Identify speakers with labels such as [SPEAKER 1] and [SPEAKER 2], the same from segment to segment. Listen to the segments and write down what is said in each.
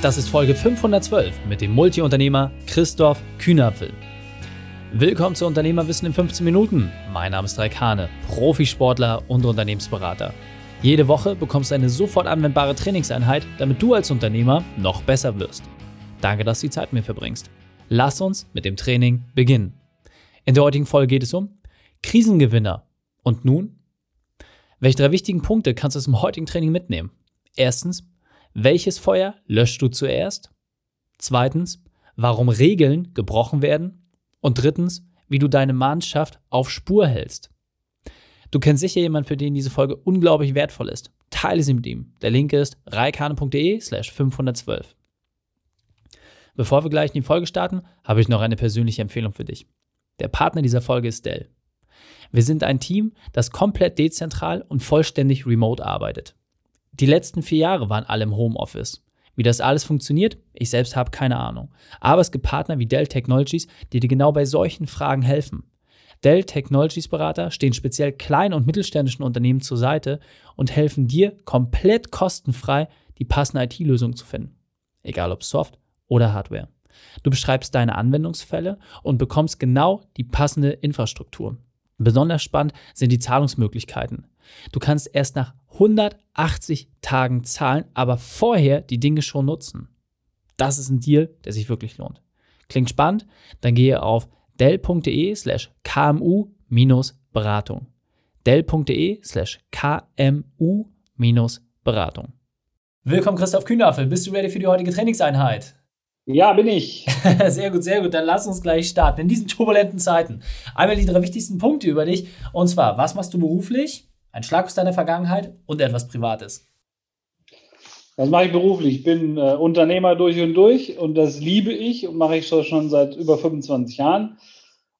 [SPEAKER 1] Das ist Folge 512 mit dem Multiunternehmer Christoph Kühnapfel. Willkommen zu Unternehmerwissen in 15 Minuten. Mein Name ist Raik Hane, Profisportler und Unternehmensberater. Jede Woche bekommst du eine sofort anwendbare Trainingseinheit, damit du als Unternehmer noch besser wirst. Danke, dass du die Zeit mit mir verbringst. Lass uns mit dem Training beginnen. In der heutigen Folge geht es um Krisengewinner. Und nun? Welche drei wichtigen Punkte kannst du aus dem heutigen Training mitnehmen? Erstens, welches Feuer löschst du zuerst? Zweitens, warum Regeln gebrochen werden? Und drittens, wie du deine Mannschaft auf Spur hältst. Du kennst sicher jemanden, für den diese Folge unglaublich wertvoll ist. Teile sie mit ihm. Der Link ist reikane.de slash 512. Bevor wir gleich in die Folge starten, habe ich noch eine persönliche Empfehlung für dich. Der Partner dieser Folge ist Dell. Wir sind ein Team, das komplett dezentral und vollständig remote arbeitet. Die letzten vier Jahre waren alle im Homeoffice. Wie das alles funktioniert, ich selbst habe keine Ahnung. Aber es gibt Partner wie Dell Technologies, die dir genau bei solchen Fragen helfen. Dell Technologies Berater stehen speziell kleinen und mittelständischen Unternehmen zur Seite und helfen dir komplett kostenfrei die passende IT-Lösung zu finden. Egal ob Soft oder Hardware. Du beschreibst deine Anwendungsfälle und bekommst genau die passende Infrastruktur. Besonders spannend sind die Zahlungsmöglichkeiten. Du kannst erst nach 180 Tagen zahlen, aber vorher die Dinge schon nutzen. Das ist ein Deal, der sich wirklich lohnt. Klingt spannend? Dann gehe auf dell.de slash kmu-beratung. dell.de slash kmu-beratung. Willkommen Christoph Kühnaffel. Bist du ready für die heutige Trainingseinheit?
[SPEAKER 2] Ja, bin ich.
[SPEAKER 1] sehr gut, sehr gut. Dann lass uns gleich starten. In diesen turbulenten Zeiten. Einmal die drei wichtigsten Punkte über dich. Und zwar, was machst du beruflich? Ein Schlag aus deiner Vergangenheit und etwas Privates.
[SPEAKER 2] Das mache ich beruflich. Ich bin äh, Unternehmer durch und durch und das liebe ich und mache ich schon seit über 25 Jahren.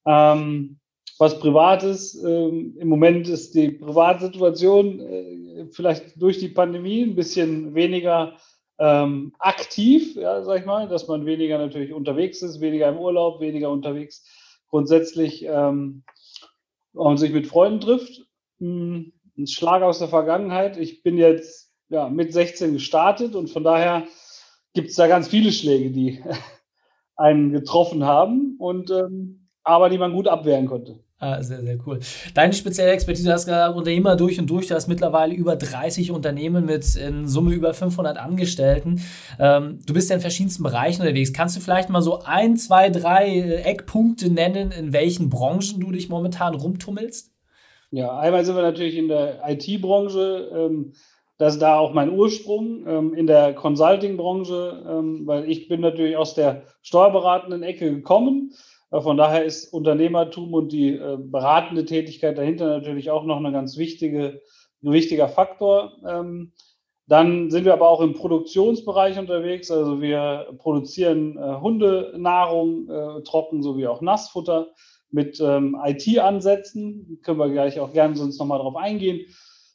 [SPEAKER 2] Ähm, was Privates, ähm, im Moment ist die Privatsituation äh, vielleicht durch die Pandemie ein bisschen weniger ähm, aktiv, ja, sag ich mal, dass man weniger natürlich unterwegs ist, weniger im Urlaub, weniger unterwegs grundsätzlich ähm, und sich mit Freunden trifft. Hm, ein Schlag aus der Vergangenheit. Ich bin jetzt ja, mit 16 gestartet und von daher gibt es da ganz viele Schläge, die einen getroffen haben und ähm, aber die man gut abwehren konnte.
[SPEAKER 1] Ah, sehr, sehr cool. Deine spezielle Expertise, du hast gesagt, Unternehmer durch und durch, du hast mittlerweile über 30 Unternehmen mit in Summe über 500 Angestellten. Ähm, du bist ja in verschiedensten Bereichen unterwegs. Kannst du vielleicht mal so ein, zwei, drei äh, Eckpunkte nennen, in welchen Branchen du dich momentan rumtummelst?
[SPEAKER 2] Ja, einmal sind wir natürlich in der IT-Branche. Ähm, das ist da auch mein Ursprung ähm, in der Consulting-Branche, ähm, weil ich bin natürlich aus der steuerberatenden Ecke gekommen äh, von daher ist Unternehmertum und die äh, beratende Tätigkeit dahinter natürlich auch noch eine ganz wichtige, ein wichtiger Faktor. Ähm, dann sind wir aber auch im Produktionsbereich unterwegs. Also wir produzieren äh, Hundenahrung, äh, trocken sowie auch Nassfutter mit ähm, IT-Ansätzen. Können wir gleich auch gerne sonst nochmal drauf eingehen.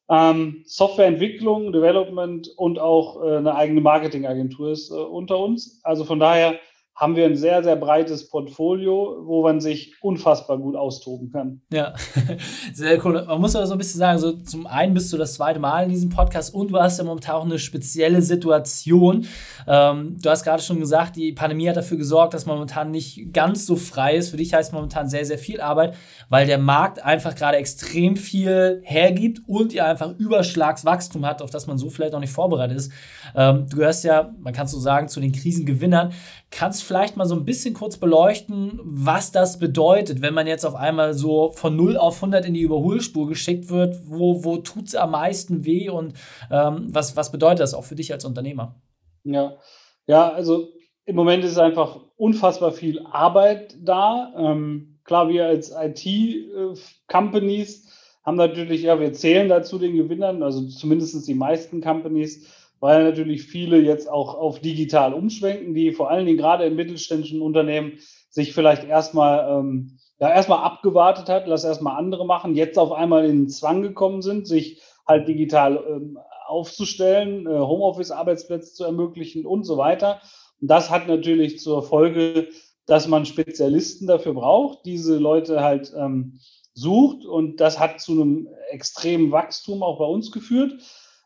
[SPEAKER 2] Ähm, Softwareentwicklung, Development und auch äh, eine eigene Marketingagentur ist äh, unter uns. Also von daher haben wir ein sehr, sehr breites Portfolio, wo man sich unfassbar gut austoben kann.
[SPEAKER 1] Ja, sehr cool. Man muss aber so ein bisschen sagen, so zum einen bist du das zweite Mal in diesem Podcast und du hast ja momentan auch eine spezielle Situation. Ähm, du hast gerade schon gesagt, die Pandemie hat dafür gesorgt, dass momentan nicht ganz so frei ist. Für dich heißt momentan sehr, sehr viel Arbeit, weil der Markt einfach gerade extrem viel hergibt und ihr einfach Überschlagswachstum hat, auf das man so vielleicht auch nicht vorbereitet ist. Ähm, du gehörst ja, man kann so sagen, zu den Krisengewinnern. Kannst vielleicht mal so ein bisschen kurz beleuchten, was das bedeutet, wenn man jetzt auf einmal so von 0 auf 100 in die Überholspur geschickt wird? Wo, wo tut es am meisten weh und ähm, was, was bedeutet das auch für dich als Unternehmer?
[SPEAKER 2] Ja, ja, also im Moment ist einfach unfassbar viel Arbeit da. Ähm, klar, wir als IT-Companies äh, haben natürlich, ja, wir zählen dazu den Gewinnern, also zumindest die meisten Companies weil natürlich viele jetzt auch auf digital umschwenken, die vor allen Dingen gerade in mittelständischen Unternehmen sich vielleicht erstmal ähm, ja, erstmal abgewartet hat, lass erstmal andere machen, jetzt auf einmal in den Zwang gekommen sind, sich halt digital ähm, aufzustellen, äh, Homeoffice-Arbeitsplätze zu ermöglichen und so weiter. Und das hat natürlich zur Folge, dass man Spezialisten dafür braucht, diese Leute halt ähm, sucht und das hat zu einem extremen Wachstum auch bei uns geführt.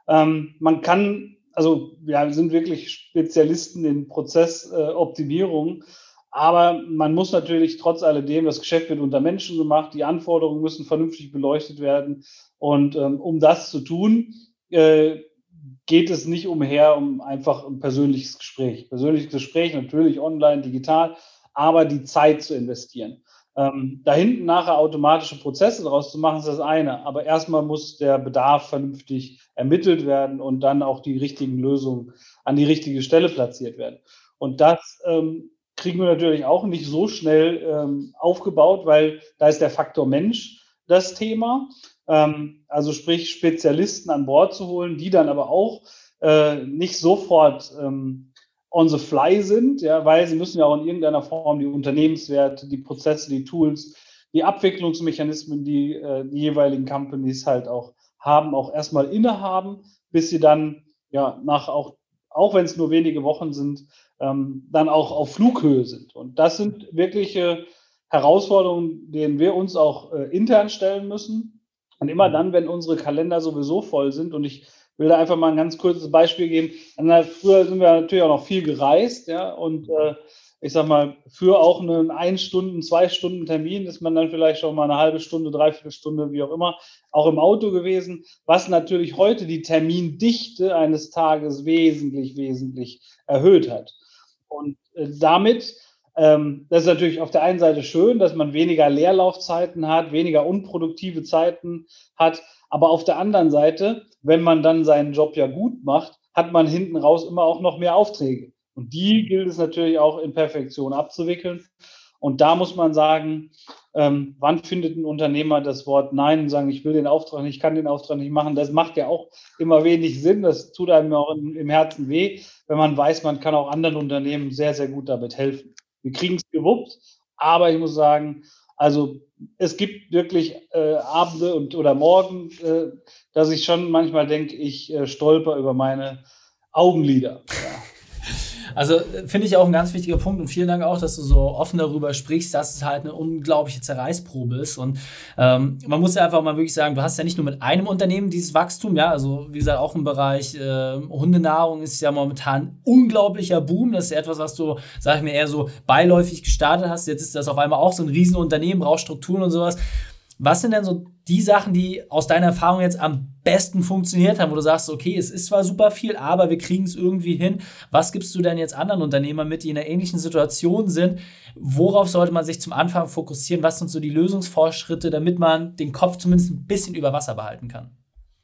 [SPEAKER 2] Ähm, man kann also wir sind wirklich Spezialisten in Prozessoptimierung. Aber man muss natürlich trotz alledem, das Geschäft wird unter Menschen gemacht, die Anforderungen müssen vernünftig beleuchtet werden. Und ähm, um das zu tun, äh, geht es nicht umher um einfach ein persönliches Gespräch. Persönliches Gespräch natürlich online, digital, aber die Zeit zu investieren. Ähm, da hinten nachher automatische Prozesse daraus zu machen, ist das eine. Aber erstmal muss der Bedarf vernünftig ermittelt werden und dann auch die richtigen Lösungen an die richtige Stelle platziert werden. Und das ähm, kriegen wir natürlich auch nicht so schnell ähm, aufgebaut, weil da ist der Faktor Mensch das Thema. Ähm, also sprich Spezialisten an Bord zu holen, die dann aber auch äh, nicht sofort ähm, on the fly sind, ja, weil sie müssen ja auch in irgendeiner Form die Unternehmenswerte, die Prozesse, die Tools, die Abwicklungsmechanismen, die äh, die jeweiligen Companies halt auch haben, auch erstmal innehaben, bis sie dann ja nach auch, auch wenn es nur wenige Wochen sind, ähm, dann auch auf Flughöhe sind. Und das sind wirkliche Herausforderungen, denen wir uns auch äh, intern stellen müssen. Und immer dann, wenn unsere Kalender sowieso voll sind und ich will da einfach mal ein ganz kurzes Beispiel geben. Früher sind wir natürlich auch noch viel gereist, ja, und äh, ich sag mal, für auch einen ein Stunden, zwei Stunden Termin ist man dann vielleicht schon mal eine halbe Stunde, dreiviertel Stunde, wie auch immer, auch im Auto gewesen, was natürlich heute die Termindichte eines Tages wesentlich, wesentlich erhöht hat. Und äh, damit, ähm, das ist natürlich auf der einen Seite schön, dass man weniger Leerlaufzeiten hat, weniger unproduktive Zeiten hat, aber auf der anderen Seite, wenn man dann seinen Job ja gut macht, hat man hinten raus immer auch noch mehr Aufträge. Und die gilt es natürlich auch in Perfektion abzuwickeln. Und da muss man sagen, ähm, wann findet ein Unternehmer das Wort Nein und sagen, ich will den Auftrag nicht, ich kann den Auftrag nicht machen. Das macht ja auch immer wenig Sinn. Das tut einem auch im, im Herzen weh, wenn man weiß, man kann auch anderen Unternehmen sehr, sehr gut damit helfen. Wir kriegen es gewuppt, aber ich muss sagen, also es gibt wirklich äh, Abende und oder Morgen, äh, dass ich schon manchmal denke, ich äh, stolper über meine Augenlider. Ja.
[SPEAKER 1] Also finde ich auch ein ganz wichtiger Punkt und vielen Dank auch, dass du so offen darüber sprichst, dass es halt eine unglaubliche Zerreißprobe ist. Und ähm, man muss ja einfach mal wirklich sagen, du hast ja nicht nur mit einem Unternehmen dieses Wachstum, ja, also wie gesagt, auch im Bereich äh, Hundenahrung ist ja momentan unglaublicher Boom. Das ist ja etwas, was du, sag ich mir, eher so beiläufig gestartet hast. Jetzt ist das auf einmal auch so ein Riesenunternehmen, braucht Strukturen und sowas. Was sind denn so die Sachen, die aus deiner Erfahrung jetzt am besten funktioniert haben, wo du sagst, okay, es ist zwar super viel, aber wir kriegen es irgendwie hin. Was gibst du denn jetzt anderen Unternehmern mit, die in einer ähnlichen Situation sind? Worauf sollte man sich zum Anfang fokussieren? Was sind so die Lösungsvorschritte, damit man den Kopf zumindest ein bisschen über Wasser behalten kann?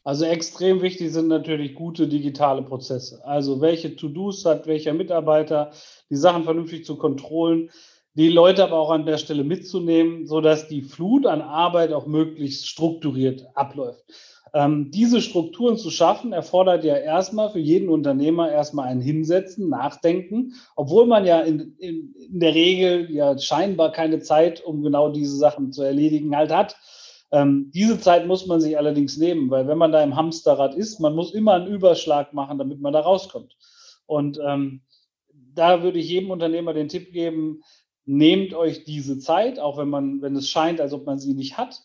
[SPEAKER 2] Also extrem wichtig sind natürlich gute digitale Prozesse. Also welche To-Dos hat welcher Mitarbeiter, die Sachen vernünftig zu kontrollen die Leute aber auch an der Stelle mitzunehmen, sodass die Flut an Arbeit auch möglichst strukturiert abläuft. Ähm, diese Strukturen zu schaffen, erfordert ja erstmal für jeden Unternehmer erstmal ein Hinsetzen, Nachdenken, obwohl man ja in, in, in der Regel ja scheinbar keine Zeit, um genau diese Sachen zu erledigen, halt hat. Ähm, diese Zeit muss man sich allerdings nehmen, weil wenn man da im Hamsterrad ist, man muss immer einen Überschlag machen, damit man da rauskommt. Und ähm, da würde ich jedem Unternehmer den Tipp geben, nehmt euch diese Zeit, auch wenn man, wenn es scheint, als ob man sie nicht hat,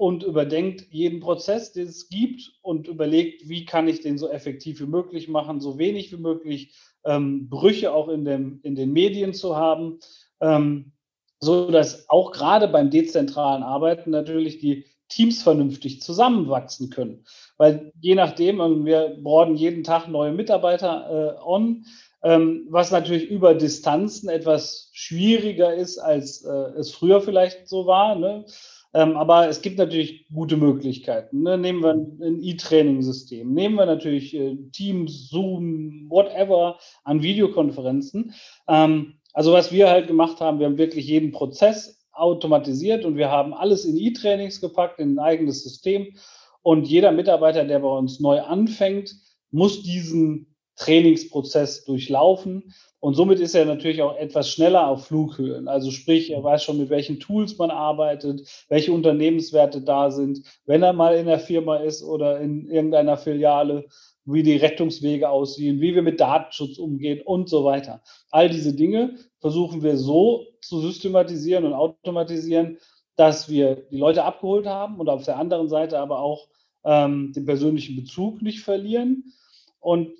[SPEAKER 2] und überdenkt jeden Prozess, den es gibt und überlegt, wie kann ich den so effektiv wie möglich machen, so wenig wie möglich ähm, Brüche auch in, dem, in den Medien zu haben, ähm, so dass auch gerade beim dezentralen Arbeiten natürlich die Teams vernünftig zusammenwachsen können. Weil je nachdem, wir borden jeden Tag neue Mitarbeiter äh, on, ähm, was natürlich über Distanzen etwas schwieriger ist, als äh, es früher vielleicht so war. Ne? Ähm, aber es gibt natürlich gute Möglichkeiten. Ne? Nehmen wir ein E-Training-System, nehmen wir natürlich äh, Teams, Zoom, whatever an Videokonferenzen. Ähm, also was wir halt gemacht haben, wir haben wirklich jeden Prozess automatisiert und wir haben alles in E-Trainings gepackt, in ein eigenes System. Und jeder Mitarbeiter, der bei uns neu anfängt, muss diesen Trainingsprozess durchlaufen. Und somit ist er natürlich auch etwas schneller auf Flughöhen. Also sprich, er weiß schon, mit welchen Tools man arbeitet, welche Unternehmenswerte da sind, wenn er mal in der Firma ist oder in irgendeiner Filiale, wie die Rettungswege aussehen, wie wir mit Datenschutz umgehen und so weiter. All diese Dinge versuchen wir so zu systematisieren und automatisieren, dass wir die Leute abgeholt haben und auf der anderen Seite aber auch ähm, den persönlichen Bezug nicht verlieren. Und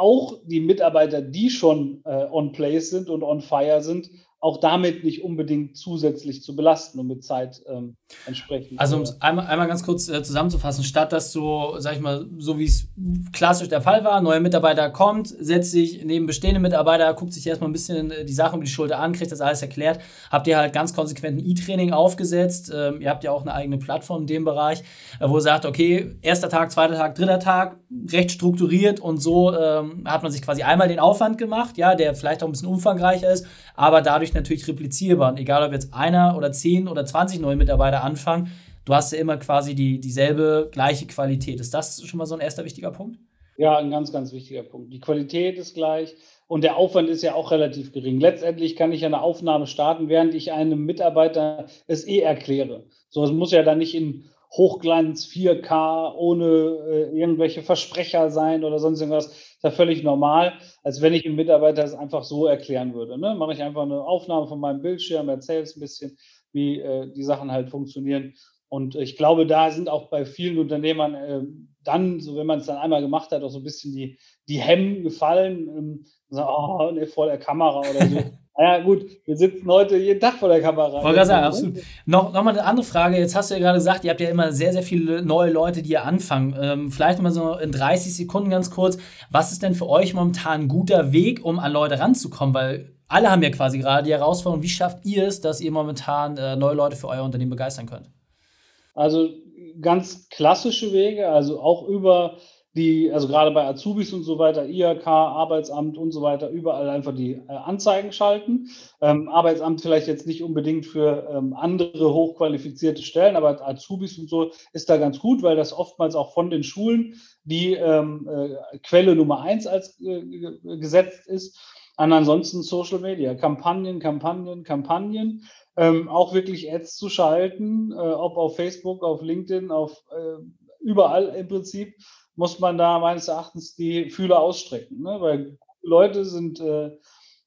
[SPEAKER 2] auch die Mitarbeiter, die schon äh, on place sind und on fire sind, auch damit nicht unbedingt zusätzlich zu belasten und mit Zeit ähm, entsprechend.
[SPEAKER 1] Also um es einmal, einmal ganz kurz äh, zusammenzufassen, statt dass du, sag ich mal, so wie es klassisch der Fall war, neuer Mitarbeiter kommt, setzt sich neben bestehende Mitarbeiter, guckt sich erstmal ein bisschen äh, die Sache um die Schulter an, kriegt das alles erklärt, habt ihr halt ganz konsequent ein E-Training aufgesetzt, ähm, ihr habt ja auch eine eigene Plattform in dem Bereich, äh, wo ihr sagt, okay, erster Tag, zweiter Tag, dritter Tag, recht strukturiert und so ähm, hat man sich quasi einmal den Aufwand gemacht, ja, der vielleicht auch ein bisschen umfangreicher ist, aber dadurch natürlich replizierbar. Und egal, ob jetzt einer oder zehn oder 20 neue Mitarbeiter anfangen, du hast ja immer quasi die, dieselbe gleiche Qualität. Ist das schon mal so ein erster wichtiger Punkt?
[SPEAKER 2] Ja, ein ganz, ganz wichtiger Punkt. Die Qualität ist gleich und der Aufwand ist ja auch relativ gering. Letztendlich kann ich eine Aufnahme starten, während ich einem Mitarbeiter es eh erkläre. So, es muss ja dann nicht in Hochglanz 4K ohne äh, irgendwelche Versprecher sein oder sonst irgendwas. Ist ja völlig normal, als wenn ich dem Mitarbeiter es einfach so erklären würde. Ne? Mache ich einfach eine Aufnahme von meinem Bildschirm, erzähle es ein bisschen, wie äh, die Sachen halt funktionieren. Und ich glaube, da sind auch bei vielen Unternehmern äh, dann, so wenn man es dann einmal gemacht hat, auch so ein bisschen die, die Hemmen gefallen. Ähm, so, oh, ne, vor der Kamera oder so. Naja, gut, wir sitzen heute jeden Tag vor der Kamera.
[SPEAKER 1] Wollte sagen, absolut. Noch, noch mal eine andere Frage. Jetzt hast du ja gerade gesagt, ihr habt ja immer sehr, sehr viele neue Leute, die ihr anfangen. Ähm, vielleicht mal so in 30 Sekunden ganz kurz. Was ist denn für euch momentan ein guter Weg, um an Leute ranzukommen? Weil alle haben ja quasi gerade die Herausforderung. Wie schafft ihr es, dass ihr momentan äh, neue Leute für euer Unternehmen begeistern könnt?
[SPEAKER 2] Also ganz klassische Wege, also auch über die, also gerade bei Azubis und so weiter, IHK, Arbeitsamt und so weiter, überall einfach die äh, Anzeigen schalten. Ähm, Arbeitsamt vielleicht jetzt nicht unbedingt für ähm, andere hochqualifizierte Stellen, aber Azubis und so ist da ganz gut, weil das oftmals auch von den Schulen die ähm, äh, Quelle Nummer eins als äh, gesetzt ist. Und ansonsten Social Media, Kampagnen, Kampagnen, Kampagnen. Ähm, auch wirklich Ads zu schalten, äh, ob auf Facebook, auf LinkedIn, auf äh, überall im Prinzip muss man da meines Erachtens die Fühler ausstrecken. Ne? Weil Leute sind äh,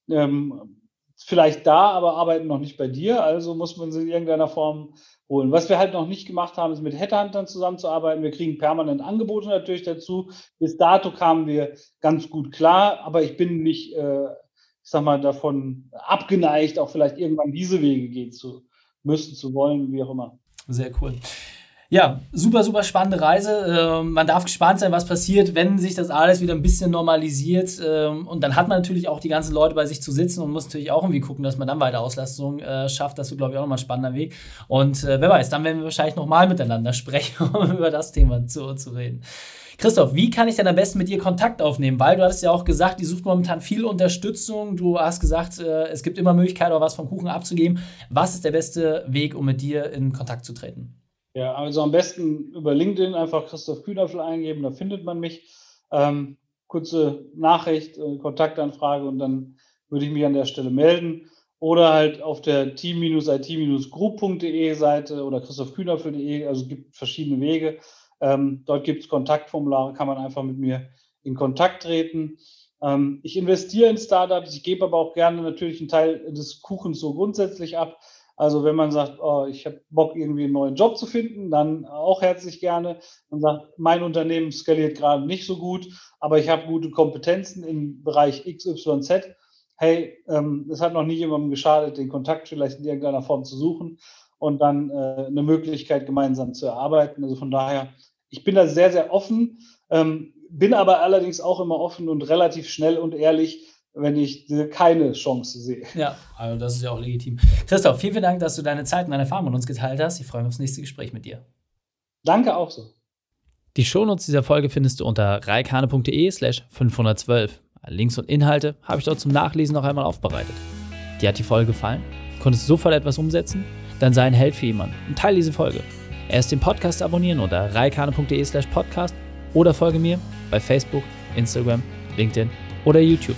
[SPEAKER 2] ähm, vielleicht da, aber arbeiten noch nicht bei dir, also muss man sie in irgendeiner Form holen. Was wir halt noch nicht gemacht haben, ist mit Headhuntern zusammenzuarbeiten. Wir kriegen permanent Angebote natürlich dazu. Bis dato kamen wir ganz gut klar, aber ich bin nicht, äh, ich sag mal, davon abgeneigt, auch vielleicht irgendwann diese Wege gehen zu müssen, zu wollen, wie auch immer.
[SPEAKER 1] Sehr cool. Ja, super, super spannende Reise. Ähm, man darf gespannt sein, was passiert, wenn sich das alles wieder ein bisschen normalisiert. Ähm, und dann hat man natürlich auch die ganzen Leute bei sich zu sitzen und muss natürlich auch irgendwie gucken, dass man dann weiter Auslastung äh, schafft. Das ist, glaube ich, auch nochmal ein spannender Weg. Und äh, wer weiß, dann werden wir wahrscheinlich nochmal miteinander sprechen, um über das Thema zu, zu reden. Christoph, wie kann ich denn am besten mit dir Kontakt aufnehmen? Weil du hattest ja auch gesagt, die sucht momentan viel Unterstützung. Du hast gesagt, äh, es gibt immer Möglichkeiten, was vom Kuchen abzugeben. Was ist der beste Weg, um mit dir in Kontakt zu treten?
[SPEAKER 2] Ja, also am besten über LinkedIn einfach Christoph Kühnerfel eingeben, da findet man mich. Ähm, kurze Nachricht, äh, Kontaktanfrage und dann würde ich mich an der Stelle melden. Oder halt auf der team-it-group.de Seite oder christophkühnerfel.de, also gibt verschiedene Wege. Ähm, dort gibt es Kontaktformulare, kann man einfach mit mir in Kontakt treten. Ähm, ich investiere in Startups, ich gebe aber auch gerne natürlich einen Teil des Kuchens so grundsätzlich ab. Also wenn man sagt, oh, ich habe Bock, irgendwie einen neuen Job zu finden, dann auch herzlich gerne. Man sagt, mein Unternehmen skaliert gerade nicht so gut, aber ich habe gute Kompetenzen im Bereich XYZ. Hey, ähm, es hat noch nie jemandem geschadet, den Kontakt vielleicht in irgendeiner Form zu suchen und dann äh, eine Möglichkeit gemeinsam zu erarbeiten. Also von daher, ich bin da sehr, sehr offen, ähm, bin aber allerdings auch immer offen und relativ schnell und ehrlich, wenn ich keine Chance sehe.
[SPEAKER 1] Ja, also das ist ja auch legitim. Christoph, vielen, vielen Dank, dass du deine Zeit und deine Erfahrungen mit uns geteilt hast. Ich freue mich aufs nächste Gespräch mit dir.
[SPEAKER 2] Danke auch so.
[SPEAKER 1] Die Shownotes dieser Folge findest du unter reikane.de slash 512. Links und Inhalte habe ich dort zum Nachlesen noch einmal aufbereitet. Dir hat die Folge gefallen? Konntest du sofort etwas umsetzen? Dann sei ein Held für jemanden und teile diese Folge. Erst den Podcast abonnieren unter reikane.de slash podcast oder folge mir bei Facebook, Instagram, LinkedIn oder YouTube.